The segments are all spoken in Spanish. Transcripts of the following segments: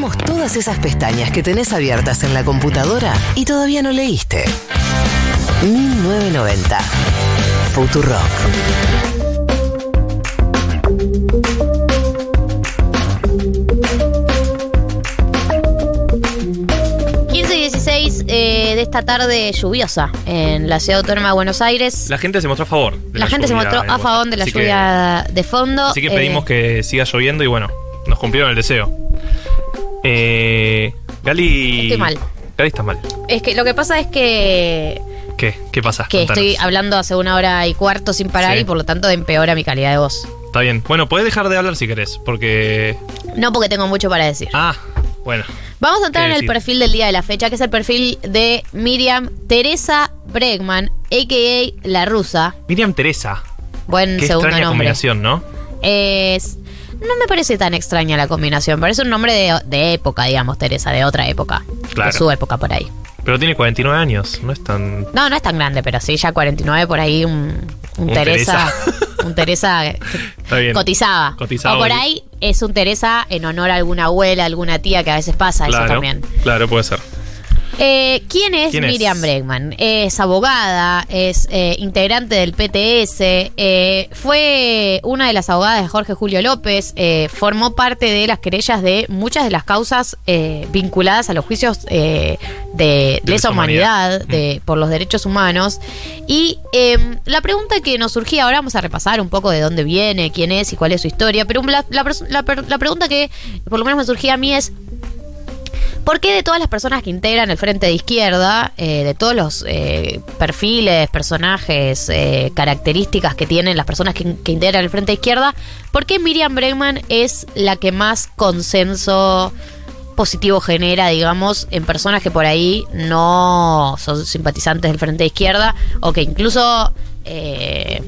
somos todas esas pestañas que tenés abiertas en la computadora y todavía no leíste. 1990. Futurock. 15 y 16 eh, de esta tarde lluviosa en la ciudad autónoma de Buenos Aires. La gente se mostró a favor. de La, gente se mostró a favor de la Así que- lluvia de fondo. Así que Eh, pedimos que siga lloviendo y bueno, nos cumplieron el deseo. Eh, Gali. Estoy mal. Gali está mal. Es que lo que pasa es que, ¿Qué? ¿Qué pasa? que Contanos. estoy hablando hace una hora y cuarto sin parar Sí. y por lo tanto empeora mi calidad de voz. Está bien. Bueno, podés dejar de hablar si querés, porque. No porque tengo mucho para decir. Ah, bueno. Vamos a entrar ¿Qué en el perfil del día de la fecha, que es el perfil de Miriam Teresa Bregman, a.k.a. La Rusa. Miriam Teresa. Buen Qué segundo extraña nombre. combinación, ¿no? Es. No me parece tan extraña la combinación. Parece un nombre de, de época, digamos, Teresa, de otra época. Claro. De su época por ahí. Pero tiene 49 años, no es tan. No, no es tan grande, pero sí, ya 49 por ahí, un, un Un Teresa. Teresa. un Teresa Está bien. cotizaba. Cotizaba. O por ahí es un Teresa en honor a alguna abuela, alguna tía que a veces pasa, Claro, eso también. claro, puede ser. Eh, ¿Quién es ¿Quién es? Miriam Bregman? Es abogada, es eh, integrante del PTS, eh, fue una de las abogadas de Jorge Julio López, eh, formó parte de las querellas de muchas de las causas eh, vinculadas a los juicios de, De lesa humanidad. humanidad, de, por los derechos humanos. Y eh, la pregunta que nos surgía ahora, vamos a repasar un poco de dónde viene, quién es y cuál es su historia, pero la, la pregunta que por lo menos me surgía a mí es, ¿Por qué de todas las personas que integran el Frente de Izquierda, eh, de todos los eh, perfiles, personajes, eh, características que tienen las personas que, que integran el Frente de Izquierda, ¿por qué Miriam Bregman es la que más consenso positivo genera, digamos, en personas que por ahí no son simpatizantes del Frente de Izquierda o que incluso... eh,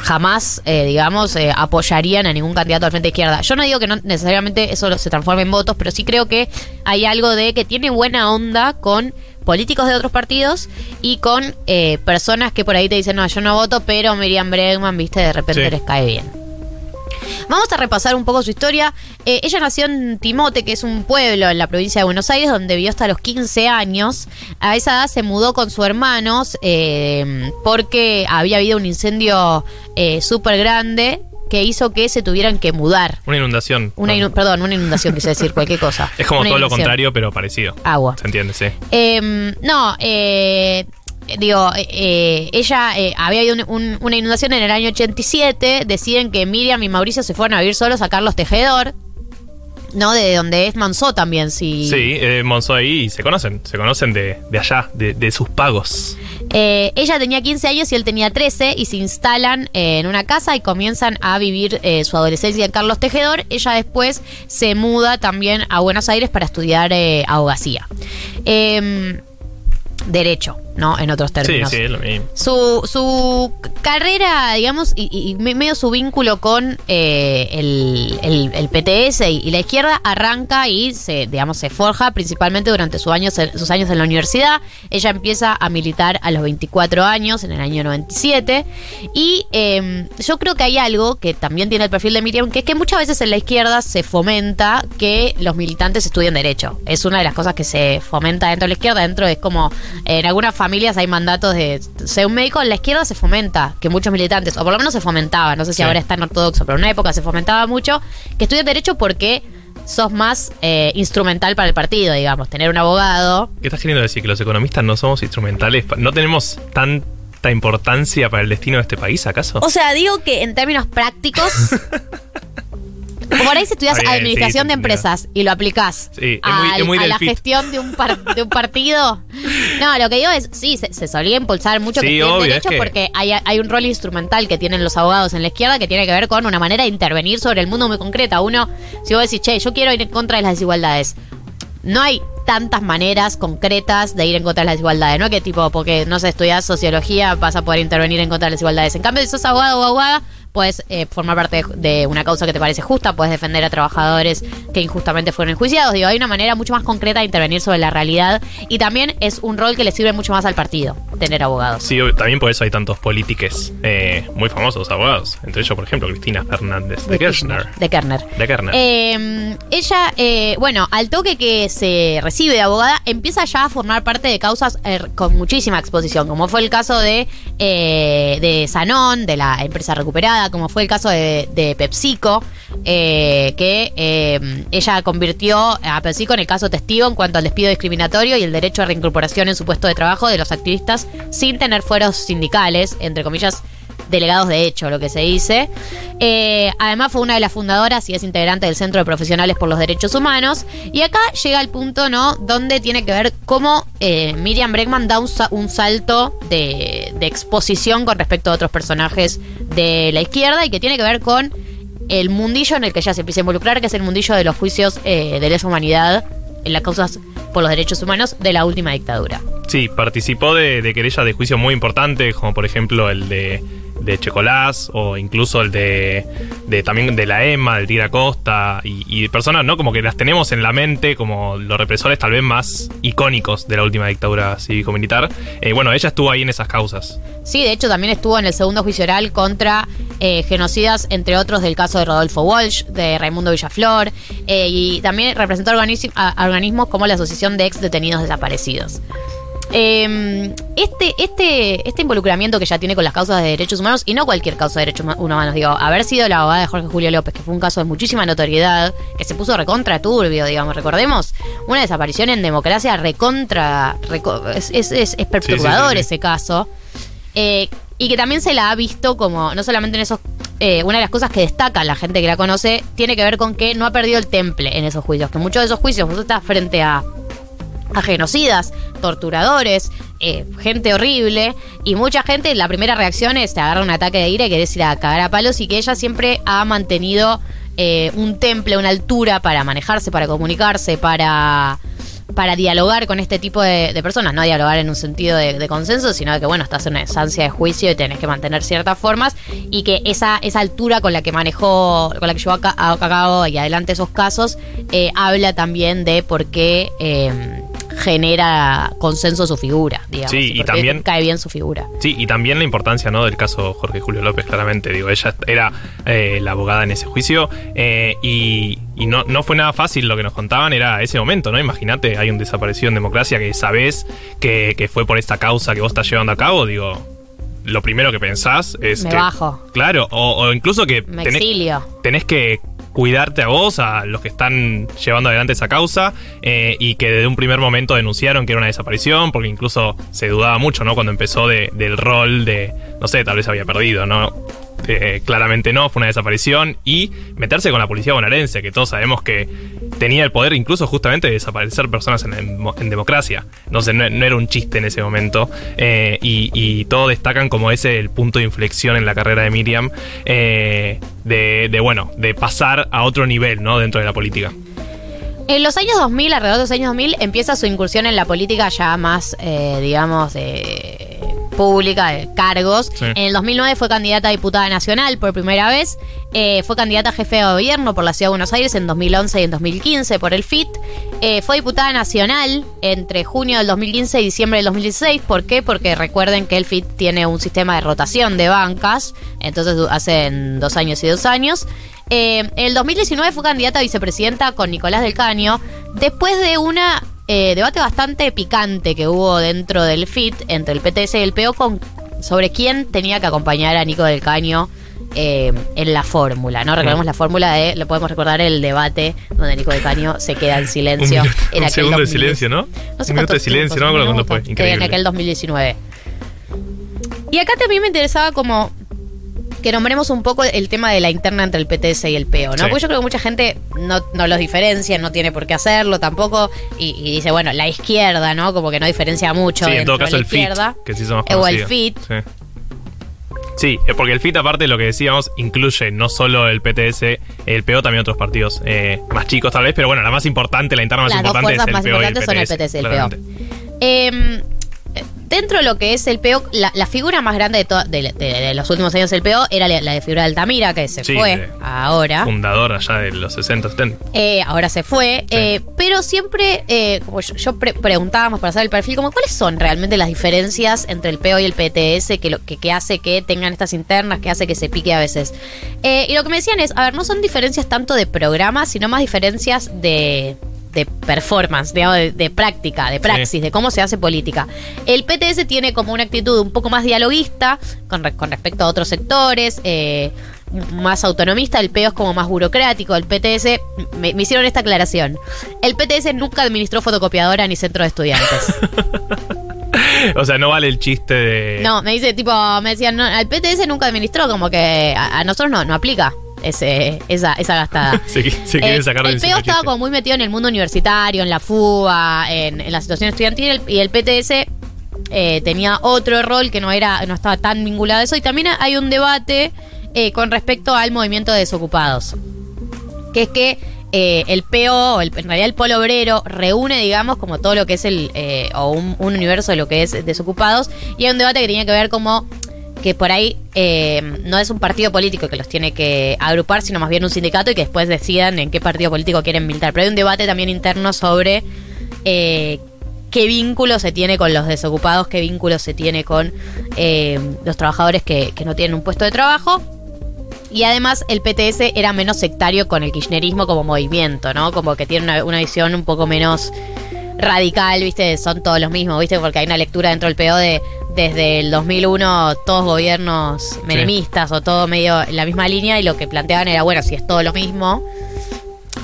jamás, eh, digamos, eh, apoyarían a ningún candidato al frente de izquierda. Yo no digo que no necesariamente eso se transforme en votos, pero sí creo que hay algo de que tiene buena onda con políticos de otros partidos y con eh, personas que por ahí te dicen, no, yo no voto, pero Miriam Bregman, viste, de repente Sí. les cae bien. Vamos a repasar un poco su historia. Eh, ella nació en Timote, que es un pueblo en la provincia de Buenos Aires, donde vivió hasta los 15 años. A esa edad se mudó con sus hermanos eh, porque había habido un incendio eh, súper grande que hizo que se tuvieran que mudar. Una inundación. Una inu- perdón, una inundación, quise decir cualquier cosa. Es como Una todo lo contrario, pero parecido. Agua. Se entiende, sí. Eh, no, eh, digo, eh, eh, ella eh, había habido un- un- una inundación en el año 87. Deciden que Miriam y Mauricio se fueron a vivir solos a Carlos Tejedor, ¿no? De donde es Manzó también, sí. Sí, eh, Monzó ahí se conocen. Se conocen de, de allá, de, de sus pagos. Eh, ella tenía 15 años y él tenía 13 y se instalan eh, en una casa y comienzan a vivir su adolescencia en Carlos Tejedor. Ella después se muda también a Buenos Aires para estudiar abogacía. Em, derecho, ¿no? En otros Sí, términos. sí, es lo mismo. Su, su carrera, digamos, y, y- y me- medio su vínculo con eh, el, el- el PTS y, y la izquierda arranca y se, digamos, se forja principalmente durante sus años, en- sus años en la universidad. Ella empieza a militar a los 24 años, en el año 97. Y eh, yo creo que hay algo que también tiene el perfil de Miriam, que es que muchas veces en la izquierda se fomenta que los militantes estudien derecho. Es una de las cosas que se fomenta dentro de la izquierda. Dentro es como, en algunas familias hay mandatos de ser un médico. En la izquierda se fomenta que muchos militantes, o por lo menos se fomentaba, no sé si Sí. ahora está en ortodoxo, pero en una época se fomentaba mucho que estudien derecho porque sos más eh, instrumental para el partido, digamos. Tener un abogado. ¿Qué estás queriendo decir? ¿Que los economistas no somos instrumentales? ¿No tenemos tanta importancia para el destino de este país, acaso? O sea, digo que en términos prácticos. Por ahí si estudias bien, administración sí, de empresas y lo aplicás Sí, es a, muy- es muy a la fit. gestión de un, par- de un partido. No, lo que digo es, sí, se, se solía impulsar mucho Sí, que estudien obvio, derecho es que- porque hay, hay un rol instrumental que tienen los abogados en la izquierda que tiene que ver con una manera de intervenir sobre el mundo muy concreta. Uno, si vos decís, che, yo quiero ir en contra de las desigualdades, no hay tantas maneras concretas de ir en contra de las desigualdades. No es que tipo, porque no sé, estudias sociología, vas a poder intervenir en contra de las desigualdades. En cambio, si sos abogado o abogada, puedes eh, formar parte de, una causa que te parece justa, puedes defender a trabajadores que injustamente fueron enjuiciados. Digo, hay una manera mucho más concreta de intervenir sobre la realidad y también es un rol que le sirve mucho más al partido. Tener abogados. Sí, también por eso hay tantos políticos eh, muy famosos abogados. Entre ellos, por ejemplo, Cristina Fernández de, Kirchner. De Kerner. De Kerner. Eh, ella, eh, bueno, al toque que se recibe de abogada, empieza ya a formar parte de causas eh, con muchísima exposición, como fue el caso de, eh, de Sanón, de la empresa recuperada, como fue el caso de, de PepsiCo, eh, que eh, ella convirtió a PepsiCo en el caso testigo en cuanto al despido discriminatorio y el derecho a reincorporación en su puesto de trabajo de los activistas sin tener fueros sindicales, entre comillas, delegados de hecho, lo que se dice. Eh, además fue una de las fundadoras y es integrante del Centro de Profesionales por los Derechos Humanos. Y acá llega el punto, ¿no? Donde tiene que ver cómo eh, Miriam Bregman da un, un salto de, de exposición con respecto a otros personajes de la izquierda y que tiene que ver con el mundillo en el que ella se empieza a involucrar, que es el mundillo de los juicios eh, de lesa humanidad en las causas por los derechos humanos de la última dictadura. Sí, participó de, de querellas de juicio muy importantes, como por ejemplo el de, de Checolás, o incluso el de, también de la EMA, del Tigre Acosta, y, y personas, ¿no? Como que las tenemos en la mente como los represores tal vez más icónicos de la última dictadura cívico-militar. Eh, bueno, ella estuvo ahí en esas causas. Sí, de hecho también estuvo en el segundo juicio oral contra eh, genocidas, entre otros del caso de Rodolfo Walsh, de Raimundo Villaflor, eh, y también representó a organismos como la Asociación de Ex Detenidos Desaparecidos. Eh, este, este, este involucramiento que ella tiene con las causas de derechos humanos, y no cualquier causa de derechos huma- humanos, digo, haber sido la abogada de Jorge Julio López, que fue un caso de muchísima notoriedad, que se puso recontra turbio, digamos, recordemos, una desaparición en democracia recontra, reco- es, es, es- es perturbador sí, sí. ese caso. Eh, y que también se la ha visto como, no solamente en esos. eh, una de las cosas que destaca la gente que la conoce tiene que ver con que no ha perdido el temple en esos juicios. Que muchos de esos juicios vos estás frente a, a genocidas, torturadores, eh, gente horrible. Y mucha gente, la primera reacción es te agarra un ataque de ira y querés ir a cagar a palos. Y que ella siempre ha mantenido eh, un temple, una altura para manejarse, para comunicarse, para para dialogar con este tipo de, personas, no dialogar en un sentido de, consenso, sino de que, bueno, estás en una instancia de juicio y tenés que mantener ciertas formas y que esa, esa altura con la que manejó, con la que llevó a, ca- a cabo y adelante esos casos, eh, habla también de por qué genera consenso su figura, digamos. Sí, y también- cae bien su figura. Sí, y también la importancia ¿no? del caso Jorge Julio López, claramente. Digo, ella era eh, la abogada en ese juicio eh, y, y no, no fue nada fácil lo que nos contaban, era ese momento, ¿no? Imagínate, hay un desaparecido en democracia que sabés que, que fue por esta causa que vos estás llevando a cabo, digo. Lo primero que pensás es Me que. bajo. Claro, o, o incluso que Me tenés, exilio. tenés que cuidarte a vos, a los que están llevando adelante esa causa, eh, y que desde un primer momento denunciaron que era una desaparición, porque incluso se dudaba mucho, ¿no? Cuando empezó de- del rol de, no sé, tal vez había perdido, ¿no? Eh, claramente no, fue una desaparición, y meterse con la policía bonaerense, que todos sabemos que tenía el poder incluso justamente de desaparecer personas en, democracia. Entonces no, no era un chiste en ese momento, eh, y, y todos destacan como ese el punto de inflexión en la carrera de Miriam, eh, de, de, bueno, de pasar a otro nivel, ¿no? Dentro de la política. En los años 2000, alrededor de los años 2000, empieza su incursión en la política ya más, eh, digamos, de pública, de cargos. Sí. En el 2009 fue candidata a diputada nacional por primera vez. Eh, fue candidata a jefe de gobierno por la Ciudad de Buenos Aires en 2011 y en 2015 por el FIT. Eh, fue diputada nacional entre junio del 2015 y diciembre del 2016. ¿Por qué? Porque recuerden que el FIT tiene un sistema de rotación de bancas. Entonces hacen dos años y dos años. Eh, en el 2019 fue candidata a vicepresidenta con Nicolás del Caño, después de una eh, debate bastante picante que hubo dentro del FIT entre el PTS y el PO con, sobre quién tenía que acompañar a Nico del Caño eh, en la fórmula, ¿no? Recordemos la fórmula de, lo podemos recordar el debate donde Nico del Caño se queda en silencio. Un, minuto- en un segundo de 2010. silencio, ¿no? No sé un minuto de silencio, no me acuerdo cuándo fue. minuto, Increíble. En aquel 2019. Y acá también me interesaba como que nombremos un poco el tema de la interna entre el PTS y el PO, ¿no? Sí. Porque yo creo que mucha gente no, no los diferencia, no tiene por qué hacerlo tampoco, y, y dice, bueno, la izquierda, ¿no? Como que no diferencia mucho. Sí, en todo caso el la FIT, izquierda. que se hizo más Eh, o el. FIT. Sí. Sí, eh, porque el FIT, aparte de lo que decíamos, incluye no solo el PTS, el PO, también otros partidos eh, más chicos tal vez, pero bueno, la más importante, la interna más Las dos importante es el más PO y el importantes son el PTS. PTS y el PO. Eh, dentro de lo que es el PO, la, la figura más grande de, to- de, de- de los últimos años del PO era la, la de figura de Altamira, que se Sí, fue ahora. Fundador allá de los 60, 70. Eh, ahora se fue, Sí. eh, pero siempre, eh, como yo, yo pre- preguntábamos para saber el perfil, como cuáles son realmente las diferencias entre el PO y el PTS que, lo, que, que hace que tengan estas internas, que hace que se pique a veces. Eh, y lo que me decían es, a ver, no son diferencias tanto de programas, sino más diferencias de, de performance, de, de práctica, de praxis, de cómo se hace política. El PTS tiene como una actitud un poco más dialoguista con, re- con respecto a otros sectores, eh, más autonomista, el PEO es como más burocrático, el PTS, me, me hicieron esta aclaración, el PTS nunca administró fotocopiadora ni centro de estudiantes. o sea, no vale el chiste de. No, me dice, tipo, me decían, no, al PTS nunca administró, como que a, a nosotros no, no aplica ese, esa, esa gastada. Se, se quieren Eh, sacar de el PEO estaba como muy metido en el mundo universitario, en la FUBA, en, en la situación estudiantil, y el PTS eh, tenía otro rol que no era, no estaba tan vinculado a eso. Y también hay un debate eh, con respecto al movimiento de desocupados. Que es que eh, el PO, el- en realidad el polo obrero, reúne, digamos, como todo lo que es el, o un, un universo de lo que es desocupados. Y hay un debate que tenía que ver como que por ahí eh, no es un partido político que los tiene que agrupar, sino más bien un sindicato y que después decidan en qué partido político quieren militar. Pero hay un debate también interno sobre eh, qué vínculo se tiene con los desocupados, qué vínculo se tiene con eh, los trabajadores que, que no tienen un puesto de trabajo. Y además el PTS era menos sectario con el kirchnerismo como movimiento, ¿no? Como que tiene una, una visión un poco menos radical, ¿viste? Son todos los mismos, ¿viste? Porque hay una lectura dentro del PO de desde el 2001 todos gobiernos menemistas o todo medio en la misma línea y lo que planteaban era, bueno, si es todo lo mismo,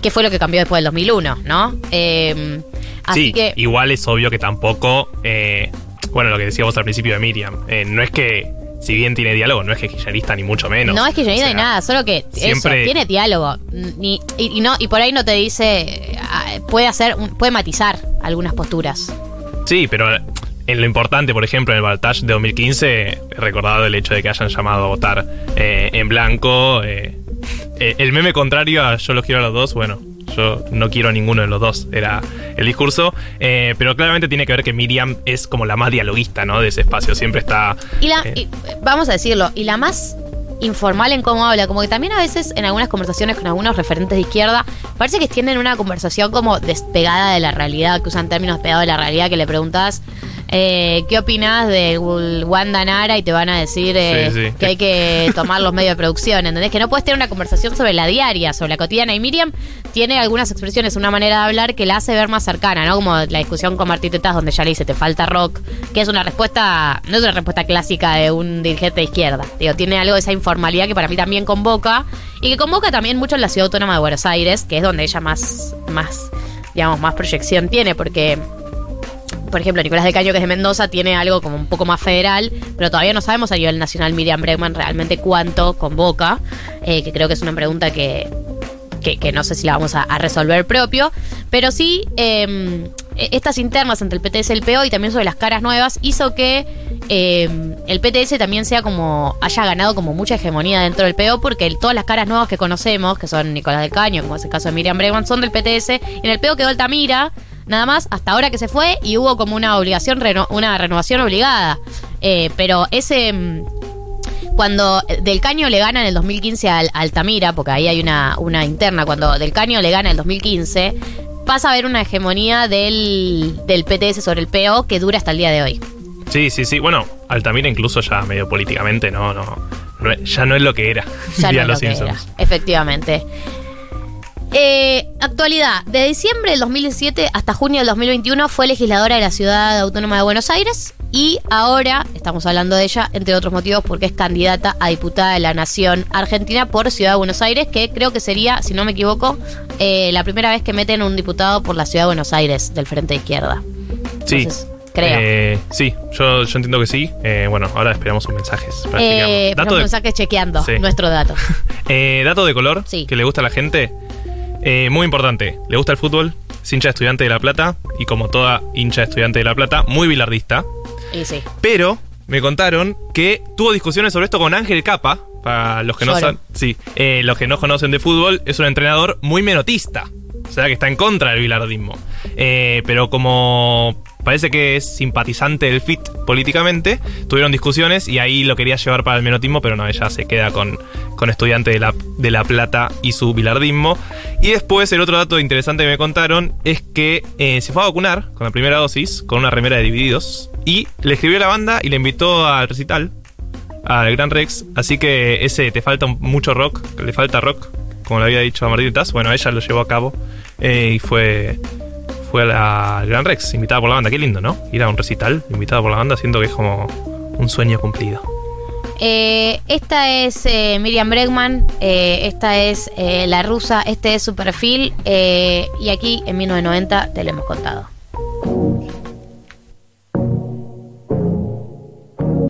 ¿qué fue lo que cambió después del 2001, ¿no? Eh, así sí, que... igual es obvio que tampoco. eh, bueno, lo que decíamos al principio de Miriam. eh, no es que. Si bien tiene diálogo, no es que kirchnerista ni mucho menos. No es ni O sea, nada, solo que siempre- eso, tiene diálogo. Ni- y, y no, y por ahí no te dice, ah, puede hacer, puede matizar algunas posturas. Sí, pero en lo importante, por ejemplo, en el Baltage de 2015, he recordado el hecho de que hayan llamado a votar eh, en blanco. eh, eh, el meme contrario a yo los quiero a los dos, bueno, yo no quiero a ninguno de los dos, era el discurso. eh, pero claramente tiene que ver que Miriam es como la más dialoguista, ¿no? De ese espacio, siempre está... Y la, eh, y, vamos a decirlo, y la más informal en cómo habla, como que también a veces en algunas conversaciones con algunos referentes de izquierda, parece que tienen una conversación como despegada de la realidad, que usan términos pegados de la realidad, que le preguntas eh, qué opinas de Wanda Nara y te van a decir eh, Sí, sí. que hay que tomar los medios de producción, ¿entendés? Que no puedes tener una conversación sobre la diaria, sobre la cotidiana. Y Miriam tiene algunas expresiones, una manera de hablar que la hace ver más cercana, ¿no? Como la discusión con Martí Tetas, donde ya le dice te falta rock, que es una respuesta, no es una respuesta clásica de un dirigente de izquierda. Digo, tiene algo de esa informalidad que para mí también convoca, y que convoca también mucho en la ciudad autónoma de Buenos Aires, que es donde ella más, más, digamos, más proyección tiene, porque por ejemplo, Nicolás de Caño, que es de Mendoza, tiene algo como un poco más federal, pero todavía no sabemos a nivel nacional Miriam Bregman realmente cuánto convoca, eh, que creo que es una pregunta que, que, no sé si la vamos a, resolver propio, pero sí eh, estas internas entre el PTS y el PO y también sobre las caras nuevas hizo que eh, el PTS también sea como haya ganado como mucha hegemonía dentro del PO porque todas las caras nuevas que conocemos, que son Nicolás del Caño, como es el caso de Miriam Bregman, son del PTS, y en el PO quedó Altamira, nada más, hasta ahora que se fue y hubo como una obligación, reno- una renovación obligada. Eh, pero ese... mm, Cuando Del Caño le gana en el 2015 al Altamira, porque ahí hay una, una interna, cuando Del Caño le gana en el 2015, pasa a haber una hegemonía del, del PTS sobre el PO que dura hasta el día de hoy. Sí, sí, sí. Bueno, Altamira incluso ya medio políticamente, no, no, no es- ya no es lo que era. Ya no es lo que era, efectivamente. Eh, actualidad. De diciembre del 2017 hasta junio del 2021 fue legisladora de la Ciudad Autónoma de Buenos Aires y ahora estamos hablando de ella, entre otros motivos, porque es candidata a diputada de la Nación Argentina por Ciudad de Buenos Aires, que creo que sería, si no me equivoco, eh, la primera vez que meten un diputado por la Ciudad de Buenos Aires del Frente de Izquierda. Sí. Entonces, creo. Eh, sí, yo, yo entiendo que sí. Eh, bueno, ahora esperamos sus mensajes. Eh, dato, de, mensajes chequeando Sí. nuestro dato. eh, dato de color Sí. que le gusta a la gente. Eh, muy importante, le gusta el fútbol, es hincha de estudiante de La Plata y como toda hincha de estudiante de La Plata, muy bilardista. Y sí. Pero me contaron que tuvo discusiones sobre esto con Ángel Capa. Para los que no saben, sí, eh, los que no conocen de fútbol, es un entrenador muy menotista. O sea que está en contra del bilardismo. Eh, pero como parece que es simpatizante del FIT políticamente. Tuvieron discusiones y ahí lo quería llevar para el menotismo, pero no, ella se queda con, con estudiante de la, de la Plata y su bilardismo. Y después, el otro dato interesante que me contaron es que eh, se fue a vacunar con la primera dosis, con una remera de Divididos, y le escribió a la banda y le invitó al recital, al Gran Rex. Así que ese te falta mucho rock, le falta rock, como le había dicho a Martín Taz. Bueno, ella lo llevó a cabo eh, y fue fue a la Gran Rex, invitada por la banda. Qué lindo, ¿no? Ir a un recital, invitada por la banda, siento que es como un sueño cumplido. Eh, esta es eh, Miriam Bregman, eh, esta es eh, la rusa, este es su perfil y aquí en 1990 te lo hemos contado.